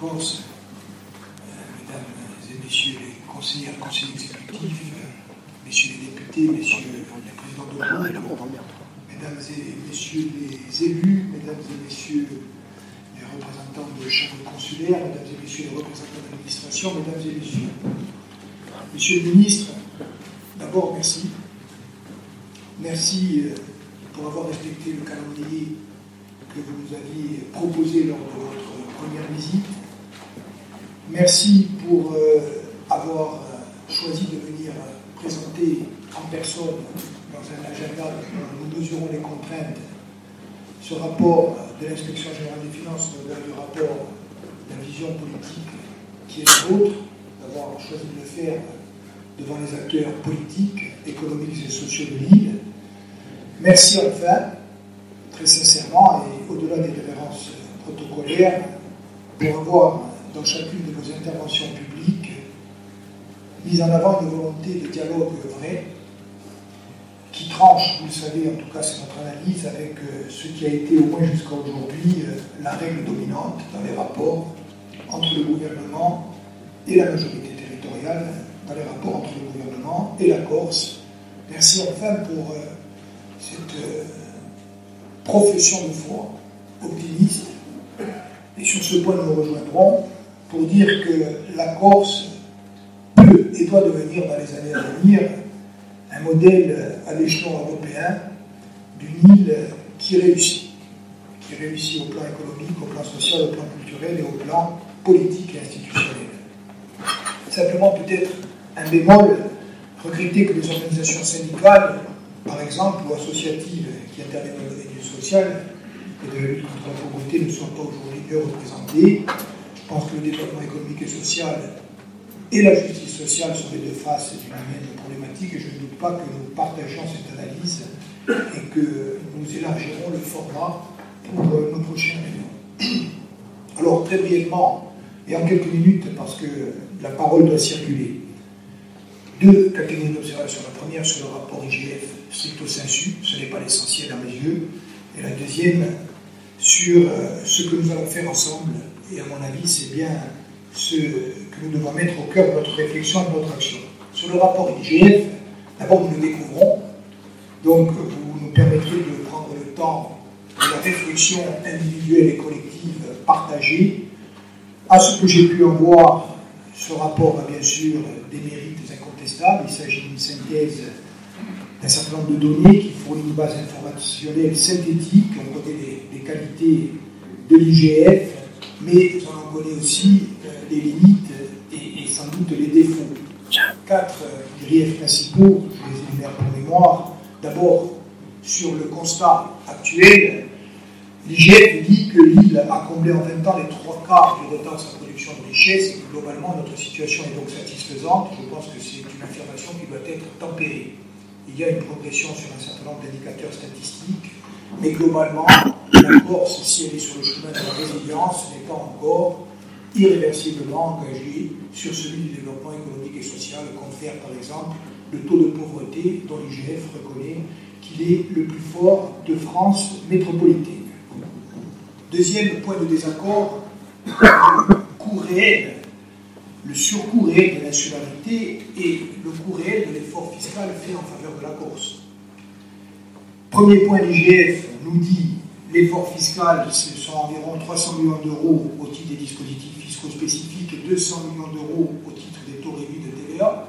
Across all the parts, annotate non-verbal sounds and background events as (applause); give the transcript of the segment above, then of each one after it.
Corse, mesdames et messieurs les conseillers, conseillers exécutifs, messieurs les députés, messieurs les présidents de Ah mesdames et messieurs les élus, mesdames et messieurs les représentants de chambres consulaires, mesdames et messieurs les représentants de l'administration, mesdames et messieurs. Monsieur le ministre, d'abord merci. Merci euh, pour avoir respecté le calendrier que vous nous aviez proposé lors de votre première visite. Merci pour euh, avoir euh, choisi de venir présenter en personne, dans un agenda dont nous mesurons les contraintes, ce rapport de l'inspection générale des finances, au-delà du rapport de la vision politique qui est le vôtre, d'avoir choisi de le faire devant les acteurs politiques, économiques et sociaux de l'île. Merci enfin, très sincèrement et au-delà des références protocolaires, pour avoir dans chacune de vos interventions publiques mis en avant une volonté de dialogue vrai qui tranche, vous le savez, en tout cas c'est notre analyse, avec euh, ce qui a été au moins jusqu'à aujourd'hui euh, la règle dominante dans les rapports entre le gouvernement et la majorité territoriale, dans les rapports entre le gouvernement et la Corse. Merci enfin pour euh, cette profession de foi optimiste. Et sur ce point, nous rejoindrons pour dire que la Corse peut et doit devenir dans les années à venir un modèle à l'échelon européen d'une île qui réussit, qui réussit au plan économique, au plan social, au plan culturel et au plan politique et institutionnel. Simplement peut-être un bémol, regretter que les organisations syndicales, par exemple, ou associatives qui interviennent dans le domaine social et de la lutte contre la pauvreté ne soient pas aujourd'hui mieux représentées. Pense que le développement économique et social et la justice sociale sont les deux faces d'une même problématique et je ne doute pas que nous partageons cette analyse et que nous élargirons le format pour euh, nos prochaines réunions. (clears throat) Alors, très brièvement, et en quelques minutes, parce que la parole doit circuler, deux catégories d'observation. La première sur le rapport IGF stricto sensu, ce n'est pas l'essentiel à mes yeux, et la deuxième sur euh, ce que nous allons faire ensemble, et à mon avis, c'est bien ce que nous devons mettre au cœur de notre réflexion et de notre action. Sur le rapport IGF, d'abord nous le découvrons, donc vous nous permettrez de prendre le temps de la réflexion individuelle et collective partagée. À ce que j'ai pu en voir, ce rapport a bien sûr des mérites incontestables. Il s'agit d'une synthèse d'un certain nombre de données qui fournit une base informationnelle synthétique. On connaît les, les qualités de l'IGF, mais on en connaît aussi les limites et, sans doute les défauts. Quatre griefs principaux, je les énumère pour mémoire. D'abord, sur le constat actuel, l'IGF dit que l'île a comblé en 20 ans les trois quarts du retard de sa production de richesse et globalement notre situation est donc satisfaisante. Je pense que c'est une affirmation qui doit être tempérée. Il y a une progression sur un certain nombre d'indicateurs statistiques, mais globalement, la Corse, si elle est sur le chemin de la résilience, n'est pas encore irréversiblement engagé sur celui du développement économique et social, confère par exemple le taux de pauvreté dont l'IGF reconnaît qu'il est le plus fort de France métropolitaine. Deuxième point de désaccord, le coût réel, le surcoût réel de l'insularité et le coût réel de l'effort fiscal fait en faveur de la Corse. Premier point, l'IGF nous dit l'effort fiscal, ce sont environ 300 millions d'euros au titre des dispositifs fiscaux spécifiques et 200 millions d'euros au titre des taux réduits de TVA.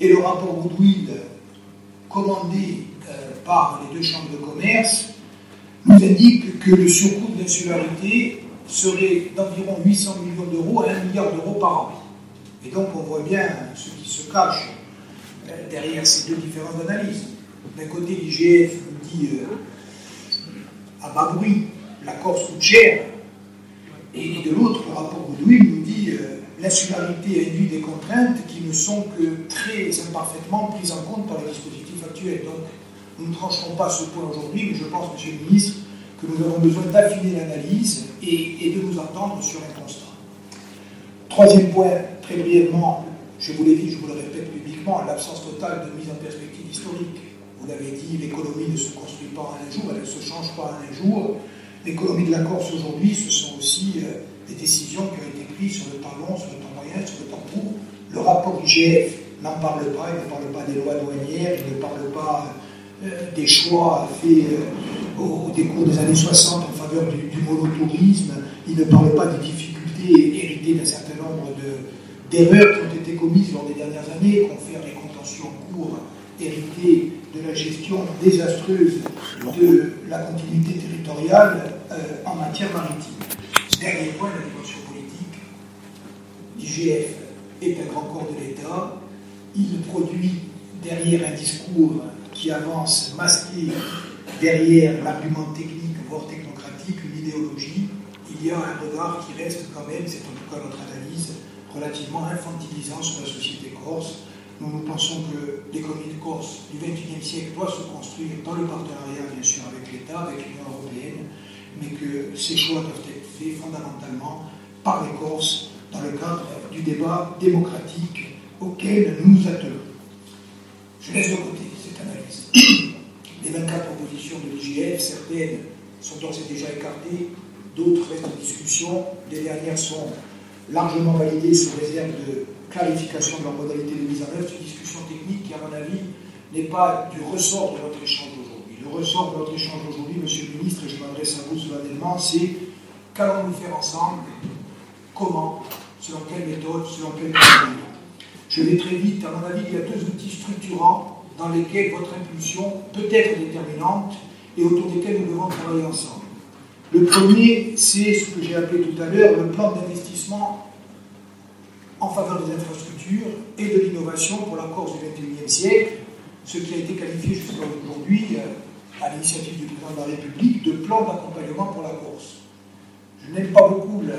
Et le rapport Goodwill, commandé euh, par les deux chambres de commerce, nous indique que le surcoût de l'insularité serait d'environ 800 millions d'euros à 1 milliard d'euros par an. Et donc on voit bien ce qui se cache euh, derrière ces deux différentes analyses. D'un côté, l'IGF dit euh, à bas bruit, la Corse coûte cher, et de l'autre, le rapport Goodwill nous dit euh, l'insularité induit des contraintes qui ne sont que très imparfaitement prises en compte par les dispositifs actuels. Donc, nous ne trancherons pas ce point aujourd'hui, mais je pense, Monsieur le ministre, que nous avons besoin d'affiner l'analyse et, et, de nous entendre sur un constat. Troisième point, très brièvement, je vous l'ai dit, je vous le répète publiquement, l'absence totale de mise en perspective historique. Vous l'avez dit, l'économie ne se construit pas en un jour, elle ne se change pas en un jour. L'économie de la Corse aujourd'hui, ce sont aussi les décisions qui ont été prises sur le temps long, sur le temps moyen, sur le temps court. Le rapport IGF n'en parle pas, il ne parle pas des lois douanières, il ne parle pas euh, des choix faits euh, au, décours des années 60 en faveur du, du monotourisme, il ne parle pas des difficultés héritées d'un certain nombre d'erreurs qui ont été commises lors des dernières années, confère les contentieux en cours hérités de la gestion désastreuse de la continuité territoriale euh, en matière maritime. Dernier point, la dimension politique. L'IGF est un grand corps de l'État. Il produit derrière un discours qui avance masqué derrière l'argument technique, voire technocratique, une idéologie. Il y a un regard qui reste quand même, c'est en tout cas notre analyse, relativement infantilisant sur la société corse nous, pensons que l'économie de Corse du XXIe siècle doit se construire dans le partenariat, bien sûr, avec l'État, avec l'Union européenne, mais que ces choix doivent être faits fondamentalement par les Corses dans le cadre du débat démocratique auquel nous nous attelons. Je laisse de côté cette analyse. (clears throat) Les 24 propositions de l'IGF, certaines sont d'ores déjà écartées, d'autres restent en discussion. Les dernières sont largement validées sous réserve de clarification de leur modalité de mise en œuvre, c'est une discussion technique qui, à mon avis, n'est pas du ressort de notre échange aujourd'hui. Le ressort de notre échange aujourd'hui, Monsieur le ministre, et je m'adresse à vous solennellement, c'est qu'allons-nous faire ensemble, comment, selon quelle méthode, selon quelle méthode. Je vais très vite, à mon avis, il y a deux outils structurants dans lesquels votre impulsion peut être déterminante et autour desquels nous devons travailler ensemble. Le premier, c'est ce que j'ai appelé tout à l'heure le plan d'investissement en faveur des infrastructures et de l'innovation pour la Corse du XXIe siècle, ce qui a été qualifié jusqu'à aujourd'hui, euh, à l'initiative du président de la République, de plan d'accompagnement pour la Corse. Je n'aime pas beaucoup la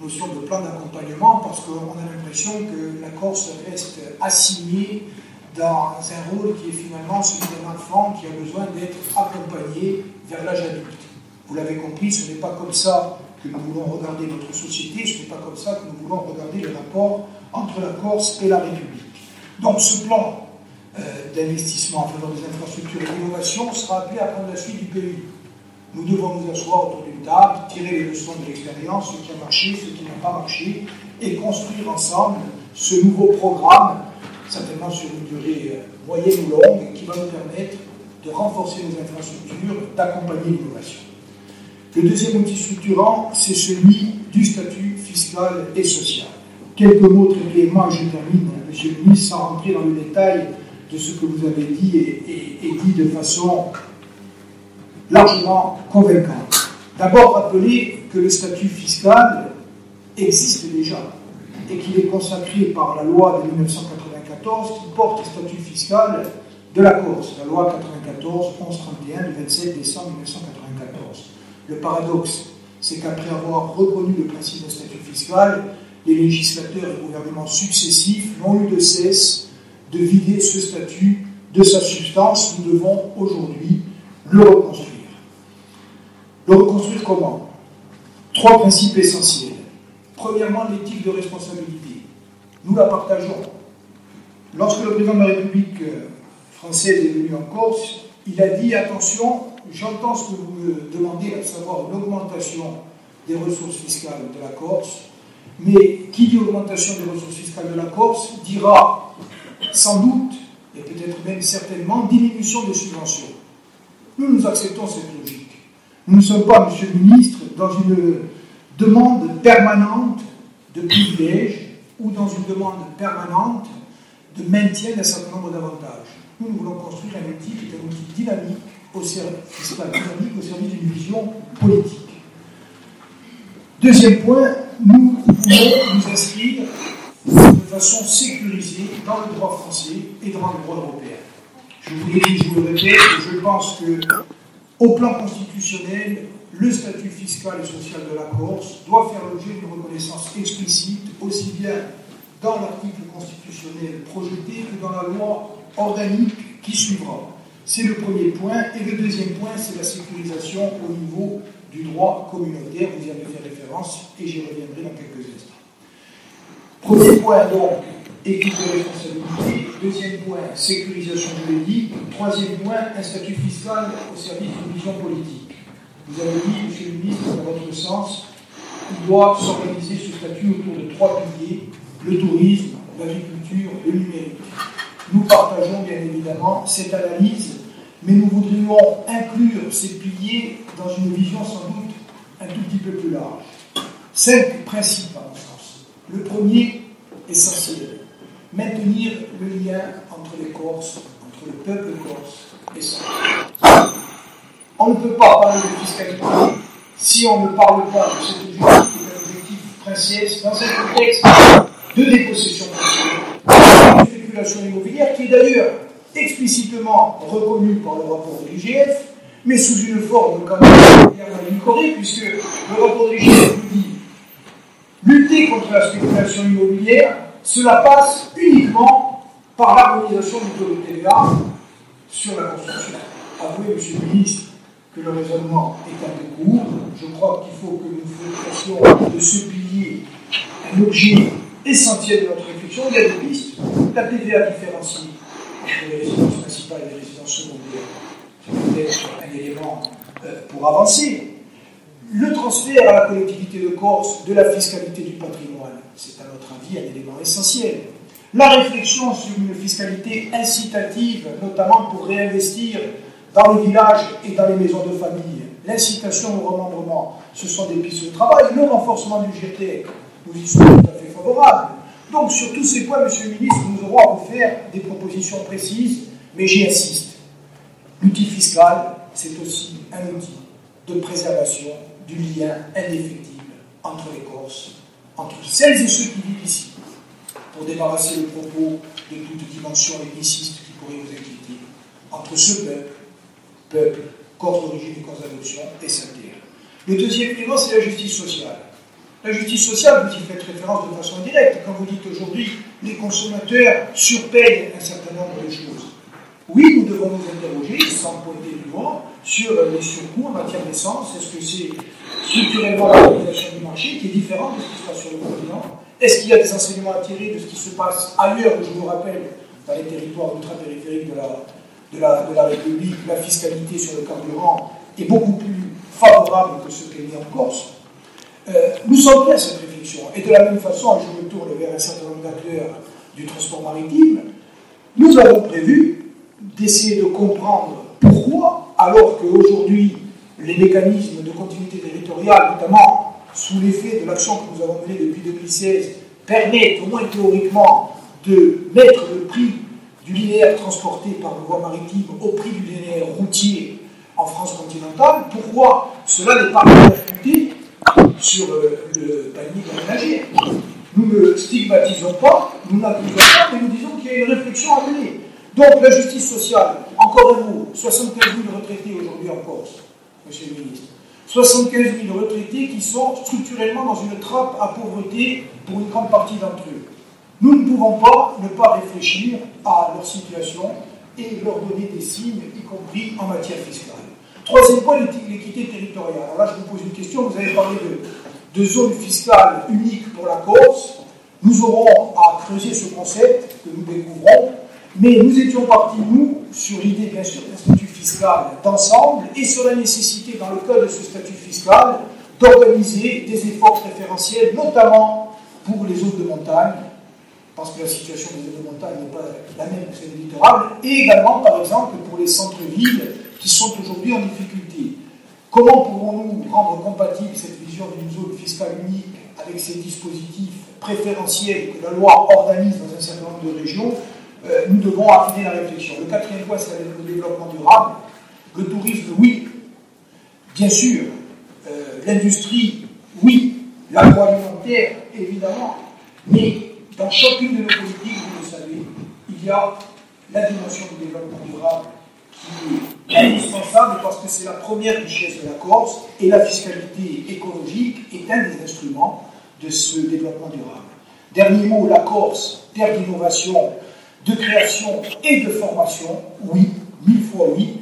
notion de plan d'accompagnement parce qu'on a l'impression que la Corse reste assignée dans un rôle qui est finalement celui d'un enfant qui a besoin d'être accompagné vers l'âge adulte. Vous l'avez compris, ce n'est pas comme ça que nous voulons regarder notre société, ce n'est pas comme ça que nous voulons regarder le rapport entre la Corse et la République. Donc ce plan euh, d'investissement en faveur des infrastructures et d'innovation sera appelé à prendre la suite du pays. Nous devons nous asseoir autour d'une table, tirer les leçons de l'expérience, ce qui a marché, ce qui n'a pas marché, et construire ensemble ce nouveau programme, certainement sur une durée euh, moyenne ou longue, qui va nous permettre de renforcer nos infrastructures, d'accompagner l'innovation. Le deuxième outil structurant, c'est celui du statut fiscal et social. Quelques mots très brièvement, je termine, Monsieur le ministre, sans rentrer dans le détail de ce que vous avez dit et, dit de façon largement convaincante. D'abord, rappeler que le statut fiscal existe déjà et qu'il est consacré par la loi de 1994 qui porte le statut fiscal de la Corse, la loi 94-1131 du 27 décembre 1994. Le paradoxe, c'est qu'après avoir reconnu le principe d'un statut fiscal, les législateurs et gouvernements successifs n'ont eu de cesse de vider ce statut de sa substance. Nous devons aujourd'hui le reconstruire. Le reconstruire comment? Trois principes essentiels. Premièrement, l'éthique de responsabilité. Nous la partageons. Lorsque le président de la République euh, française est venu en Corse, il a dit attention, j'entends ce que vous me demandez, à savoir une augmentation des ressources fiscales de la Corse, mais qui dit augmentation des ressources fiscales de la Corse dira sans doute, et peut-être même certainement, diminution des subventions. Nous, nous acceptons cette logique. Nous ne sommes pas, Monsieur le ministre, dans une demande permanente de privilèges ou dans une demande permanente de maintien d'un certain nombre d'avantages. Nous, nous voulons construire un outil qui est un outil dynamique au service d'une vision politique. Deuxième point, nous voulons nous inscrire de façon sécurisée dans le droit français et dans le droit européen. Je vous je vous le répète, je pense que, au plan constitutionnel, le statut fiscal et social de la Corse doit faire l'objet d'une reconnaissance explicite, aussi bien dans l'article constitutionnel projeté que dans la loi organique qui suivra. C'est le premier point. Et le deuxième point, c'est la sécurisation au niveau du droit communautaire. Vous y avez fait référence et j'y reviendrai dans quelques instants. Premier point, donc, équipe de responsabilité. Deuxième point, sécurisation juridique. Troisième point, un statut fiscal au service d'une vision politique. Vous avez dit, Monsieur le ministre, dans votre sens, il doit s'organiser ce statut autour de trois piliers, le tourisme, l'agriculture, le numérique. Nous partageons bien évidemment cette analyse, mais nous voudrions inclure ces piliers dans une vision sans doute un tout petit peu plus large. Cinq principes, à mon sens. Le premier, essentiel, maintenir le lien entre les Corses, entre le peuple corse et son On ne peut pas parler de fiscalité si on ne parle pas de cet objectif qui est un objectif princier dans un contexte de dépossession immobilière qui est d'ailleurs explicitement reconnue par le rapport de l'IGF, mais sous une forme quand même édulcorée, puisque le rapport de l'IGF nous dit lutter contre la spéculation immobilière, cela passe uniquement par l'harmonisation du taux de TVA sur la construction. Avouez, Monsieur le ministre, que le raisonnement est un peu court. Je crois qu'il faut que nous fassions de ce pilier un objet essentiel de notre réflexion. Il y a des pistes. La TVA différenciée entre les résidences principales et les résidences secondaires, c'est peut-être un élément euh, pour avancer. Le transfert à la collectivité de Corse de la fiscalité du patrimoine, c'est à notre avis un élément essentiel. La réflexion sur une fiscalité incitative, notamment pour réinvestir dans les villages et dans les maisons de famille. L'incitation au remembrement, ce sont des pistes de travail. Le renforcement du GT, nous y sommes Donc, sur tous ces points, Monsieur le ministre, nous aurons à vous faire des propositions précises, mais j'y insiste. L'outil fiscal, c'est aussi un outil de préservation du lien indéfectible entre les Corses, entre celles et ceux qui vivent ici, pour débarrasser le propos de toute dimension ethniciste qui pourrait vous inquiéter, entre ce peuple peuple, corps d'origine et corps d'adoption, et sa terre. Le deuxième élément, c'est la justice sociale. La justice sociale, vous y faites référence de façon directe quand vous dites aujourd'hui les consommateurs surpayent un certain nombre de choses. Oui, nous devons nous interroger, sans pointer plus loin, sur les surcoûts en matière d'essence. Est-ce que c'est structurellement l'organisation du marché qui est différente de ce qui se passe sur le continent Est-ce qu'il y a des enseignements à tirer de ce qui se passe ailleurs, je vous rappelle, dans les territoires ultra-périphériques de la, de la, République, la fiscalité sur le carburant est beaucoup plus favorable que ce qu'elle est en Corse. Euh, nous sommes prêts à cette réflexion. Et de la même façon, je me tourne vers un certain nombre d'acteurs du transport maritime, nous avons prévu d'essayer de comprendre pourquoi, alors qu'aujourd'hui, les mécanismes de continuité territoriale, notamment sous l'effet de l'action que nous avons menée depuis 2016, permettent, au moins théoriquement, de mettre le prix du linéaire transporté par voie maritime au prix du linéaire routier en France continentale, pourquoi cela n'est pas sur euh, le panier ménager Nous ne stigmatisons pas, nous n'accusons pas, mais nous disons qu'il y a une réflexion à mener. Donc la justice sociale, encore un mot, 75 000 retraités aujourd'hui en Corse, monsieur le ministre. 75 000 retraités qui sont structurellement dans une trappe à pauvreté pour une grande partie d'entre eux. Nous ne pouvons pas ne pas réfléchir à leur situation et leur donner des signes, y compris en matière fiscale. Troisième point, l'équité territoriale. Alors là, je vous pose une question. Vous avez parlé de, zone fiscale unique pour la Corse. Nous aurons à creuser ce concept que nous découvrons, mais nous étions partis, nous, sur l'idée, bien sûr, d'un statut fiscal d'ensemble et sur la nécessité, dans le cas de ce statut fiscal, d'organiser des efforts préférentiels, notamment pour les zones de montagne, parce que la situation des zones de montagne n'est pas la même que celle du littoral, et également, par exemple, pour les centres-villes qui sont aujourd'hui en difficulté. Comment pourrons-nous rendre compatible cette vision d'une zone fiscale unique avec ces dispositifs préférentiels que la loi organise dans un certain nombre de régions euh, Nous devons affiner la réflexion. Le quatrième point, c'est le développement durable. Le tourisme, oui, bien sûr. Euh, l'industrie, oui. L'agroalimentaire, évidemment. Mais dans chacune de nos politiques, vous le savez, il y a la dimension du développement durable qui est indispensable parce que c'est la première richesse de la Corse et la fiscalité écologique est un des instruments de ce développement durable. Dernier mot, la Corse, terre d'innovation, de création et de formation, oui, mille fois oui.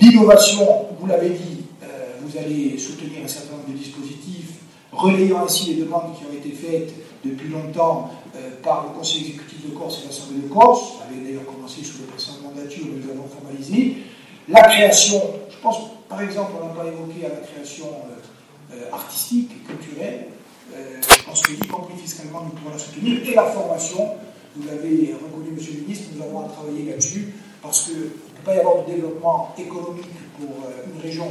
L'innovation, vous l'avez dit, euh, vous allez soutenir un certain nombre de dispositifs, relayant ainsi les demandes qui ont été faites depuis longtemps euh, par le Conseil exécutif de Corse et l'Assemblée de Corse, ça avait d'ailleurs commencé sous le précédent mandature, nous avons formalisé. La création, je pense par exemple, on n'a pas évoqué à la création euh, euh, artistique et culturelle, je pense que, y compris fiscalement, nous pouvons la soutenir. Et la formation, vous l'avez reconnu, Monsieur le Ministre, nous avons à travailler là-dessus, parce qu'il ne peut pas y avoir de développement économique pour une région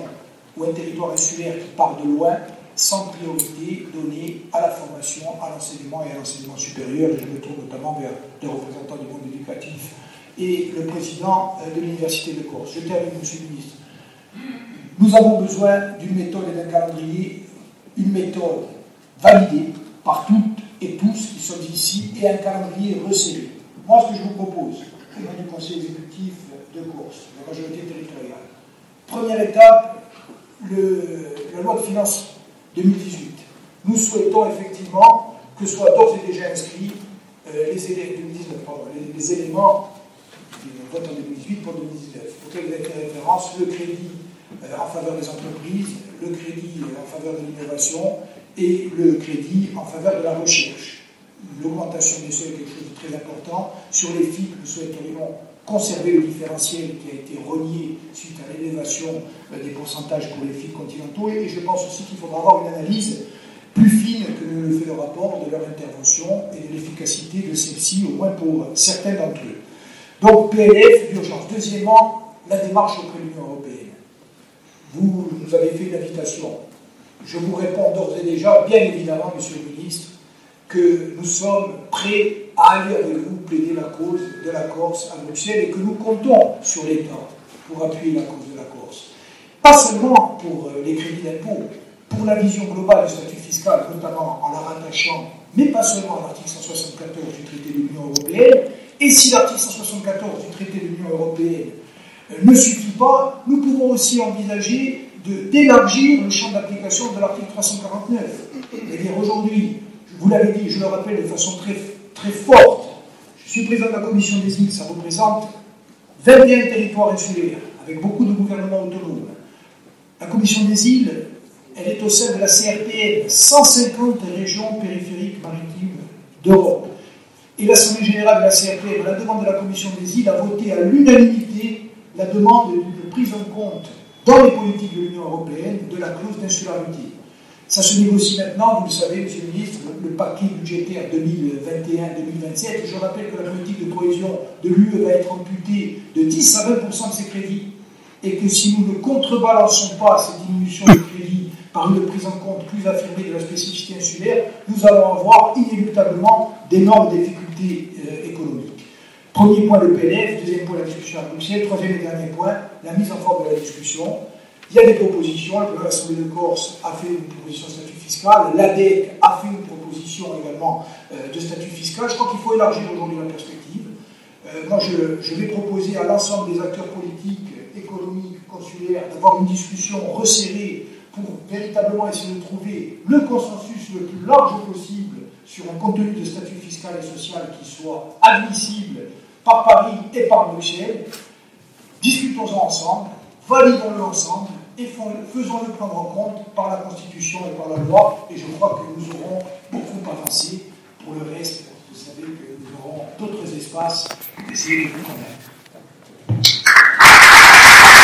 ou un territoire insulaire qui part de loin sans priorité donnée à la formation, à l'enseignement et à l'enseignement supérieur. Je me tourne notamment vers les représentants du monde éducatif et le président euh, de l'Université de Corse. Je termine, Monsieur le ministre. Nous avons besoin d'une méthode et d'un calendrier, une méthode validée par toutes et tous qui sommes ici et un calendrier resserré. Moi, ce que je vous propose, au nom du Conseil exécutif de Corse, de la majorité territoriale, première étape, la loi de finances 2018. Nous souhaitons effectivement que soient d'ores et déjà inscrits euh, les, éléments du vote en 2018 pour 2019, auxquels vous avez fait référence, le crédit euh, en faveur des entreprises, le crédit euh, en faveur de l'innovation et le crédit en faveur de la recherche. L'augmentation des seuils est quelque chose de très important. Sur les FIC, nous souhaiterions conserver le différentiel qui a été relié suite à l'élévation euh, des pourcentages pour les fils continentaux. Et je pense aussi qu'il faudra avoir une analyse plus fine que ne le fait le rapport de leur intervention et de l'efficacité de celle-ci, au moins pour certains d'entre eux. Donc PLF, d'urgence. Deuxièmement, la démarche auprès de l'Union européenne. Vous nous avez fait une invitation. Je vous réponds d'ores et déjà, bien évidemment, Monsieur le ministre, que nous sommes prêts à aller avec vous plaider la cause de la Corse à Bruxelles et que nous comptons sur l'État pour appuyer la cause de la Corse. Pas seulement pour euh, les crédits d'impôt, pour la vision globale du statut fiscal, notamment en la rattachant, mais pas seulement à l'article 174 du traité de l'Union européenne. Et si l'article 174 du traité de l'Union européenne euh, ne suffit pas, nous pouvons aussi envisager d'élargir le champ d'application de l'article 349. C'est-à-dire aujourd'hui, vous l'avez dit, je le rappelle de façon très, très forte, je suis président de la commission des îles, ça représente 21 territoires insulaires, avec beaucoup de gouvernements autonomes. La commission des îles, elle est au sein de la CRPN, 150 régions périphériques maritimes d'Europe. Et l'Assemblée générale de la CRPN, à la demande de la commission des îles, a voté à l'unanimité la demande de prise en compte dans les politiques de l'Union européenne de la clause d'insularité. Ça se négocie maintenant, vous le savez, Monsieur le ministre, le, paquet budgétaire 2021-2027. Je rappelle que la politique de cohésion de l'UE va être amputée de 10 à 20% de ses crédits et que si nous ne contrebalançons pas cette diminution de crédits par une prise en compte plus affirmée de la spécificité insulaire, nous allons avoir inéluctablement d'énormes difficultés euh, économiques. Premier point le PLF, deuxième point la discussion à Bruxelles, troisième et dernier point la mise en forme de la discussion. Il y a des propositions, l'Assemblée de Corse a fait une proposition de statut fiscal, l'ADEC a fait une proposition également euh, de statut fiscal. Je crois qu'il faut élargir aujourd'hui la perspective. Euh, moi, je, vais proposer à l'ensemble des acteurs politiques, économiques, consulaires, d'avoir une discussion resserrée pour véritablement essayer de trouver le consensus le plus large possible sur un contenu de statut fiscal et social qui soit admissible par Paris et par Bruxelles. Discutons-en ensemble, validons-le ensemble et faisons-le prendre en compte par la Constitution et par la loi. Et je crois que nous aurons beaucoup avancé. Pour le reste, vous savez que nous aurons d'autres espaces pour essayer de vous convaincre.